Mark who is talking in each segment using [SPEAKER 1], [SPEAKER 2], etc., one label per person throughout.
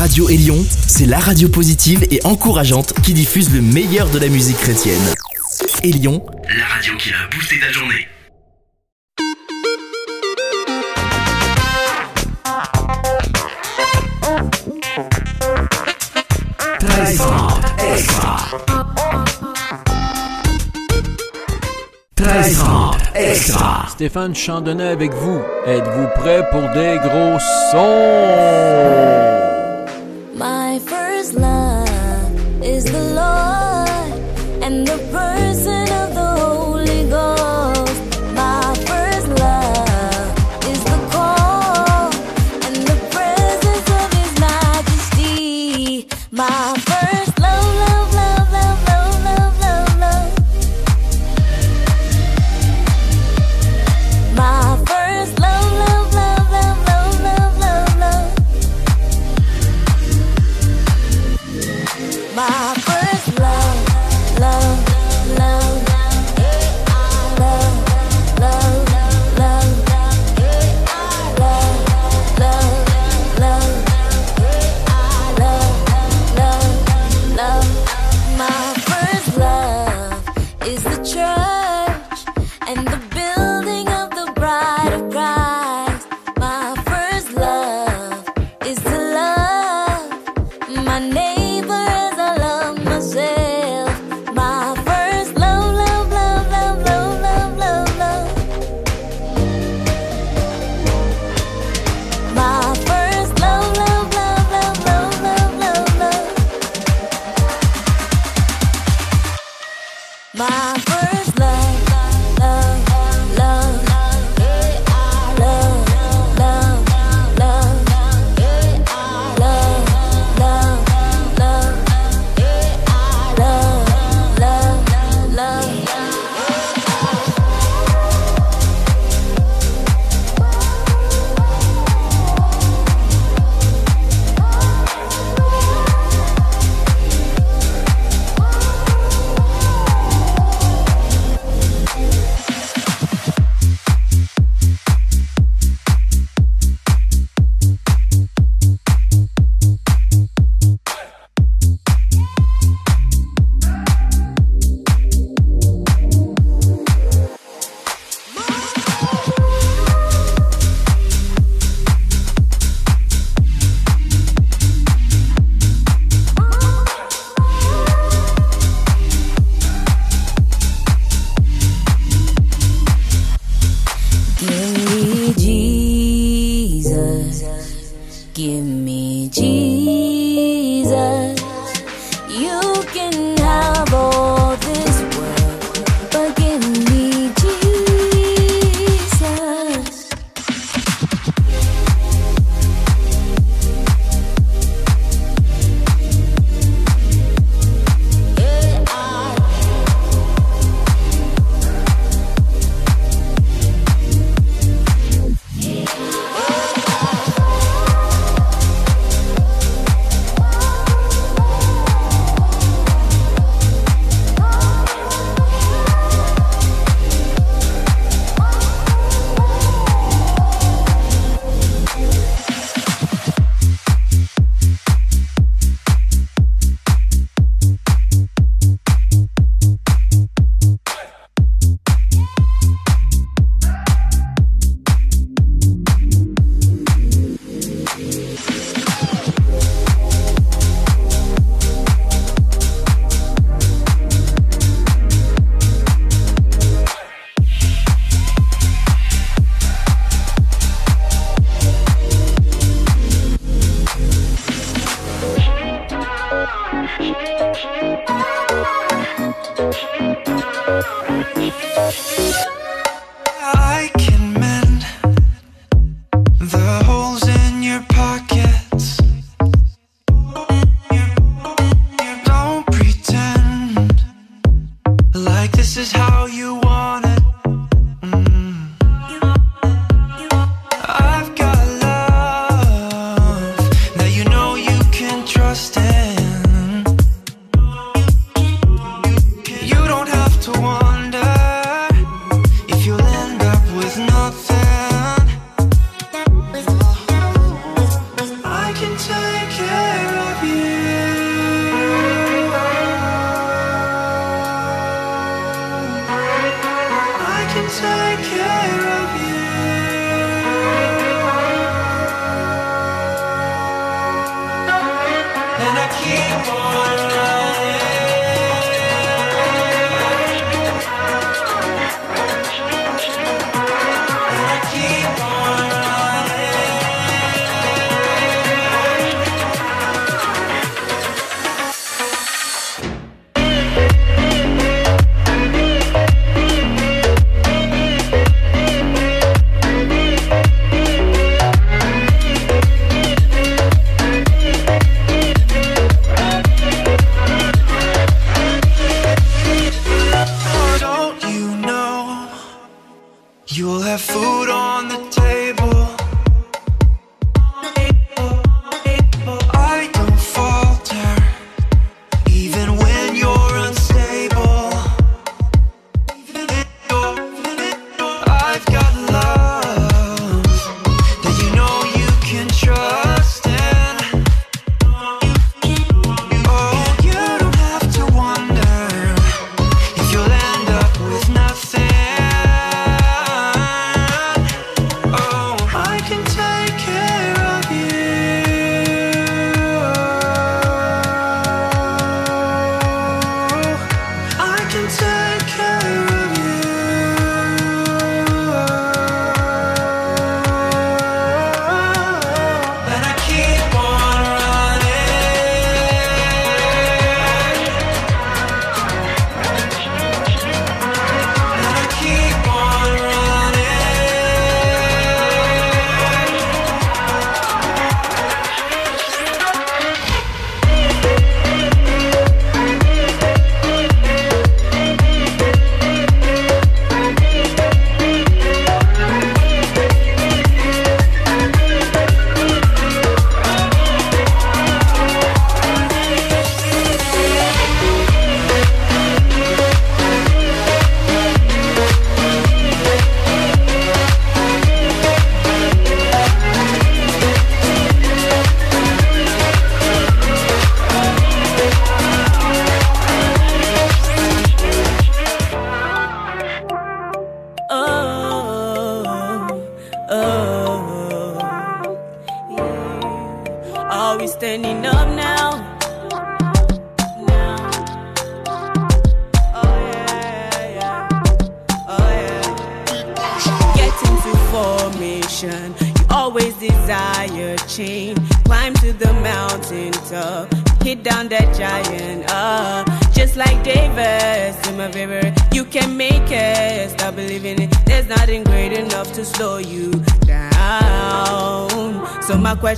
[SPEAKER 1] Radio Élion, c'est la radio positive et encourageante qui diffuse le meilleur de la musique chrétienne. Élion, la radio qui a boosté ta journée.
[SPEAKER 2] Extra. Stéphane Chandonnet avec vous. Êtes-vous prêt pour des gros sons?
[SPEAKER 3] the Lord. My first love. this is how you wanna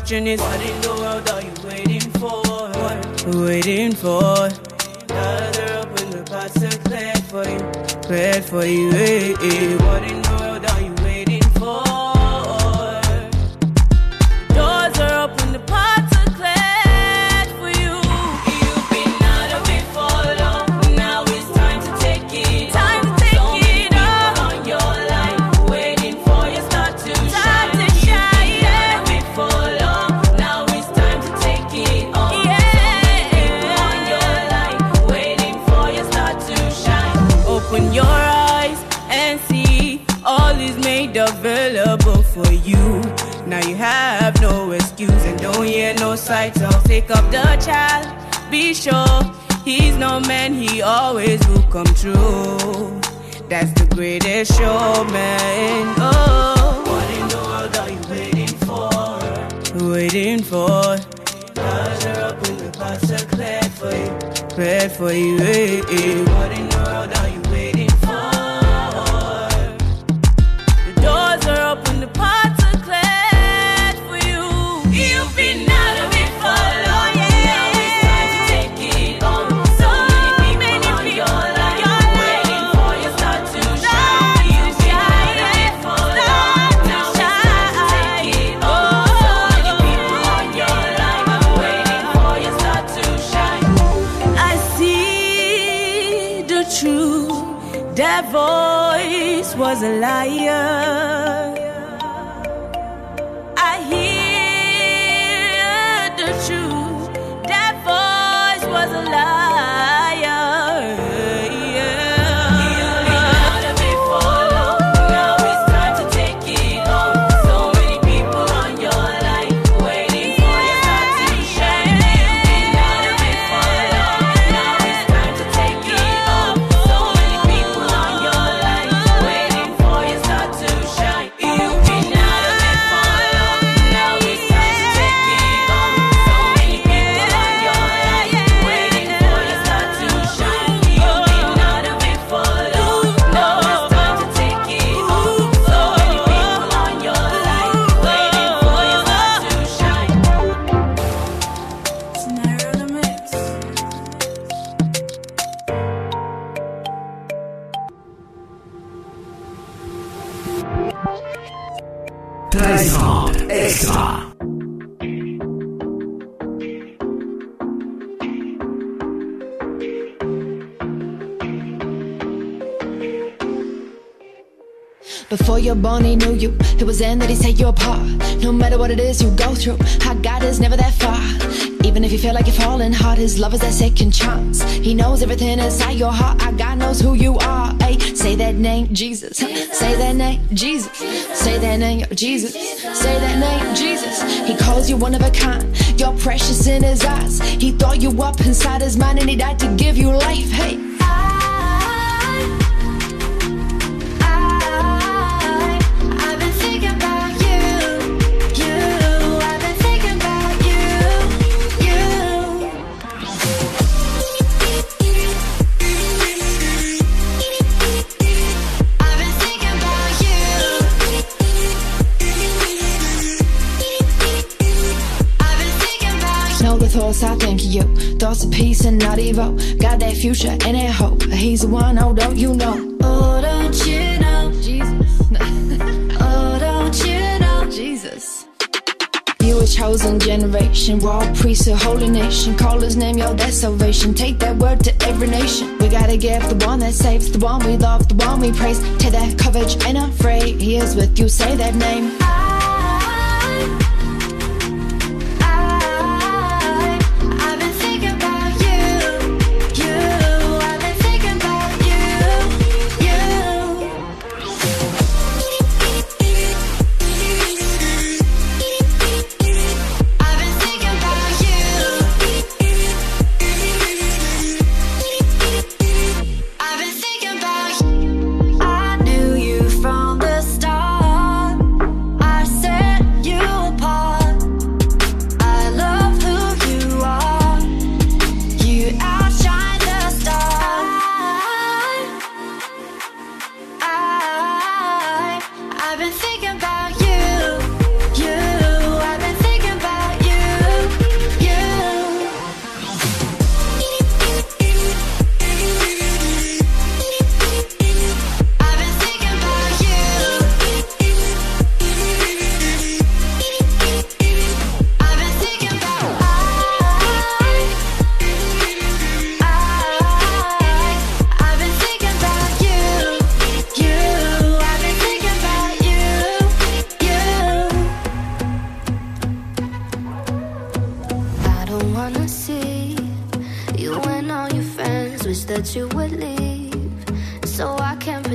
[SPEAKER 4] question is What in the world are you waiting for? What? Waiting for Another open the pots and clear for you Clear for you, hey, hey. What in the world take up the child, be sure he's no man, he always will come true. That's the greatest showman. Oh, what in the world are you waiting for? Waiting for. You're up in the past are cleared for you, cleared for you. Hey, hey. What in the world are you
[SPEAKER 5] Before you're born, he knew you. It was then that he set you apart. No matter what it is you go through, our God is never that far. Even if you feel like you're falling hard, his love is that second chance. He knows everything inside your heart. Our God knows who you are. Hey, say that name, Jesus. Say that name, Jesus. Say that name, Jesus. Say that name, Jesus. He calls you one of a kind. You're precious in his eyes. He thought you up inside his mind and he died to give you life. Hey. Thoughts I think of you. Thoughts of peace and not evil. Got that future and that hope. He's the one, oh, don't you know? Oh, don't you know? Jesus. oh, don't you know? Jesus. You a chosen generation, raw priest, a holy nation. Call his name, yo, that's salvation. Take that word to every nation. We gotta give the one that saves, the one we love, the one we praise. Take that courage, ain't afraid. He is with you, say that name.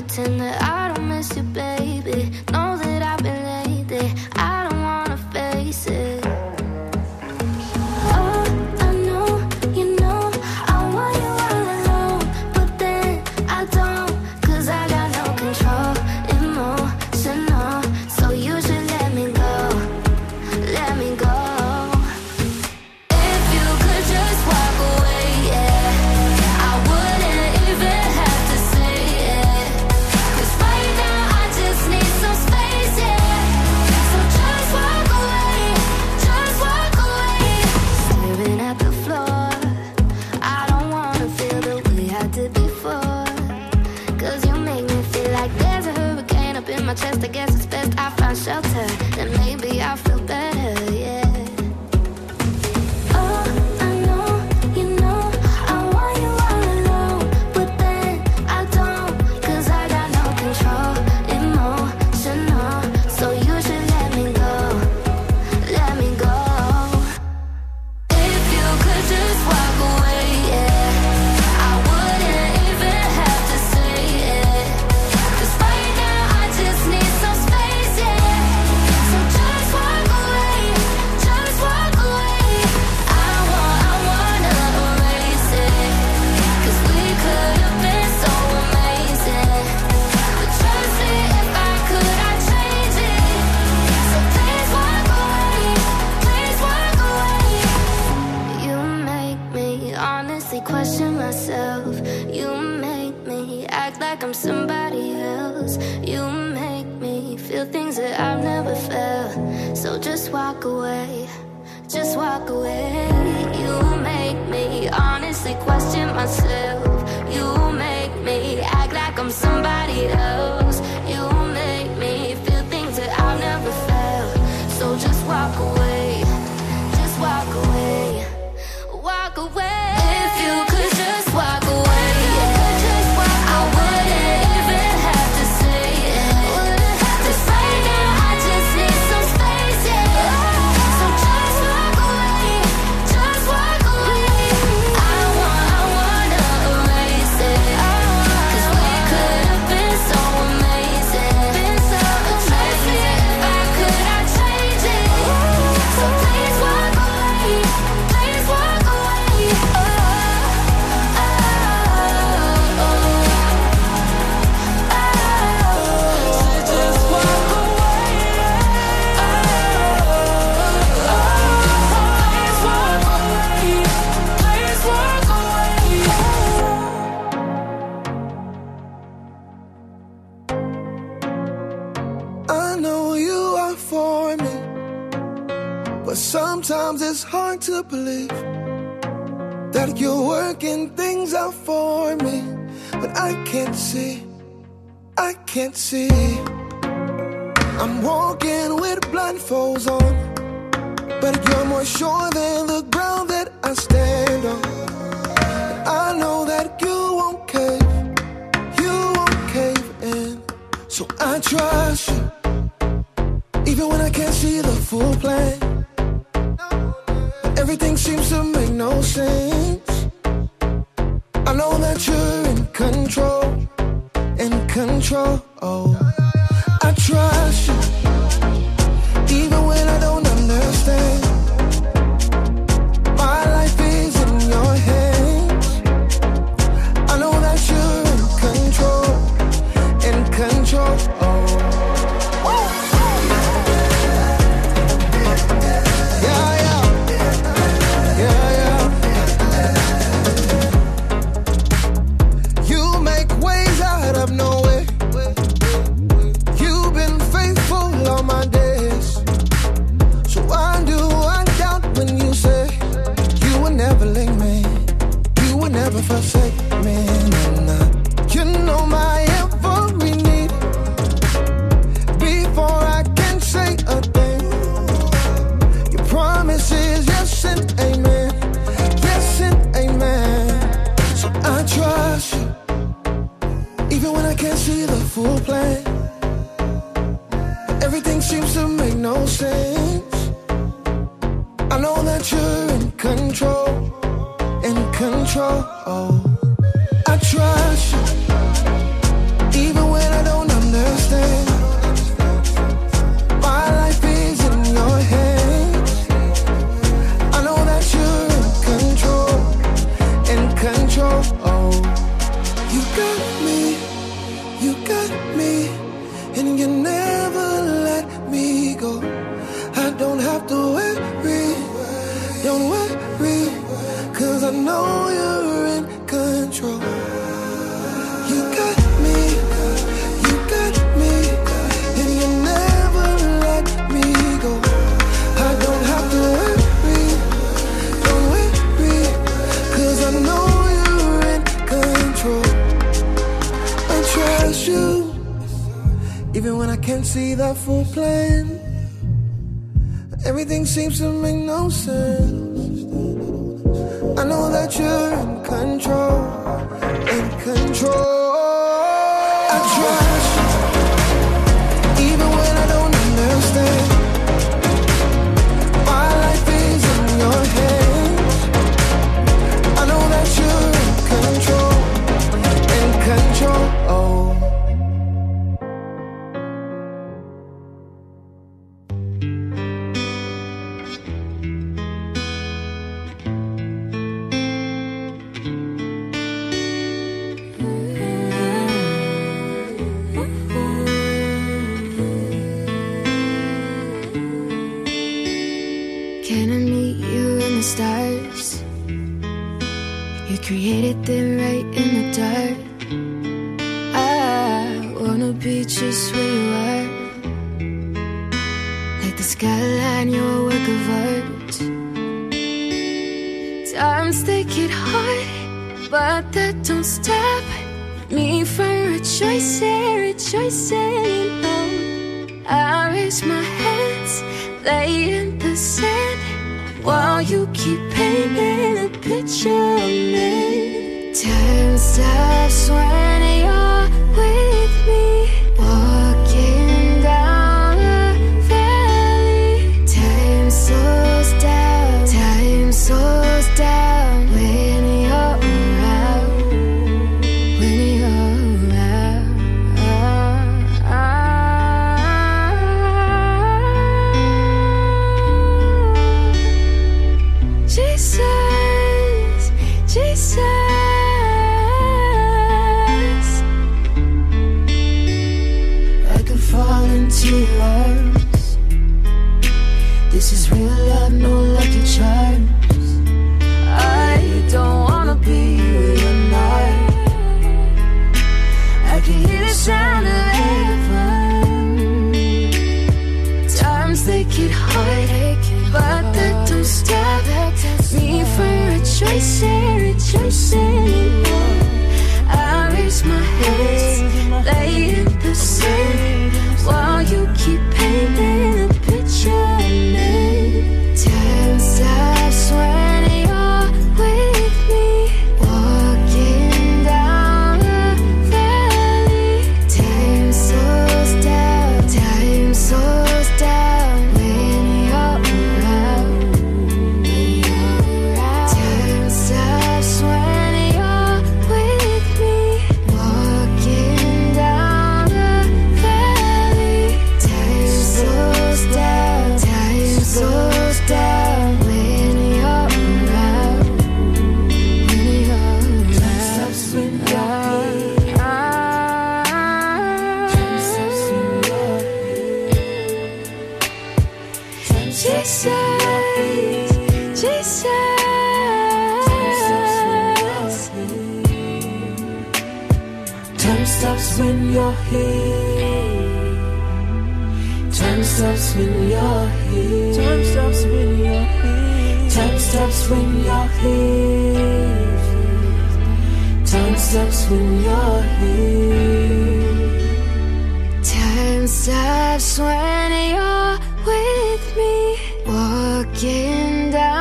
[SPEAKER 6] pretend that I don't miss you,
[SPEAKER 5] baby. So just walk away, just walk away. You make me honestly question myself. You make me act like I'm somebody.
[SPEAKER 6] you're working things out for me, but I can't see, I can't see. I'm walking with blindfolds on, but you're more sure than the ground that I stand on. I know that you won't cave, you won't cave in, so I trust you, even when I can't see the full plan. Everything seems to make no sense oh. oh. that full plan. Everything seems to make no sense. I know that you're in control, in control. I trust, even when I don't understand.
[SPEAKER 7] Time stops when you're
[SPEAKER 8] here. Time stops when you're here. Time stops when you're here. Time stops when you're here. Time stops when you're here.
[SPEAKER 3] Time stops when you're with me, walking down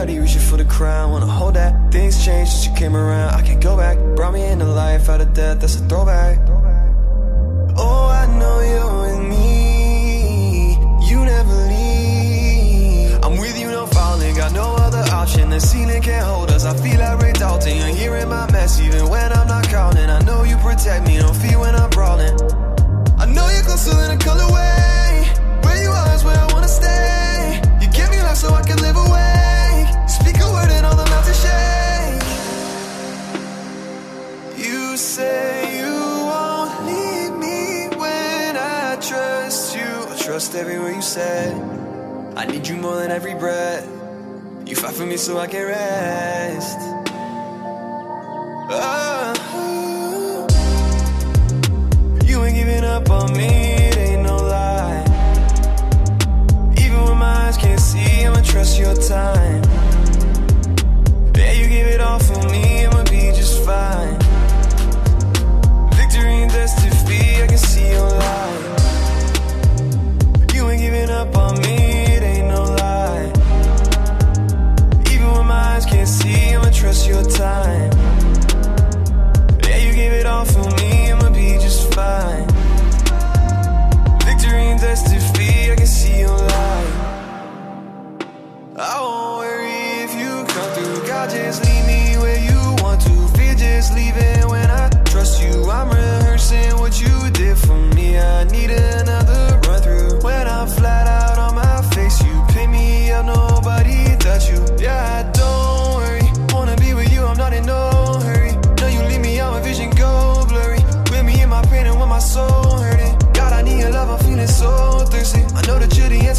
[SPEAKER 6] Everybody reaching for the crown, wanna hold that. Things changed since you came around, I can't go back. Brought me into life out of death, that's a throwback. Oh, I know you're with me, you never leave. I'm with you, no falling, got no other option. The ceiling can't hold us, I feel like Ray Dalton. You're hearing my mess, even when I'm not calling. I know you protect me, don't feel when I'm brawling. I know you're closer than a colorway. Where you are is where I wanna stay. You give me life so I can live awake. Say you won't leave me when I trust you. I trust every word you said. I need you more than every breath. You fight for me so I can rest. Oh. You ain't giving up on me,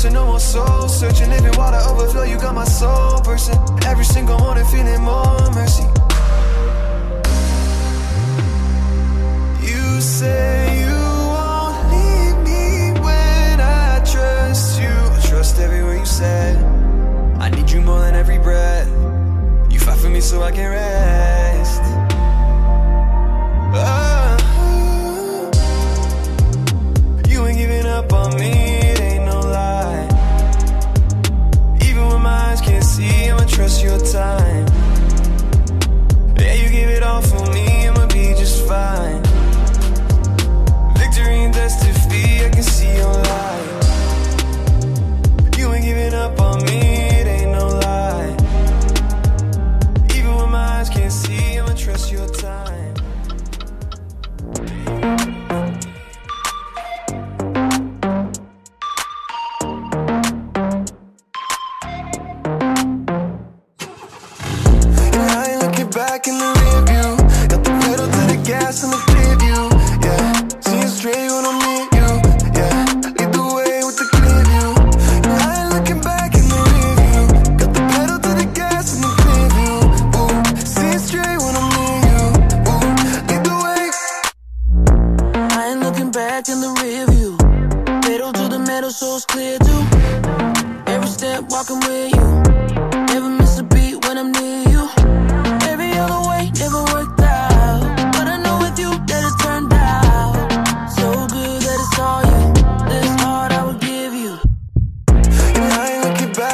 [SPEAKER 6] no more soul searching. Living water overflow, you got my soul bursting. Every single morning, feeling more mercy. You say you won't leave me when I trust you. I trust every word you said. I need you more than every breath. You fight for me so I can rest. Oh. Time. Yeah, you give it all for me, I'ma be just fine. Victory and defeat, I can see your light.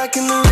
[SPEAKER 6] Back in the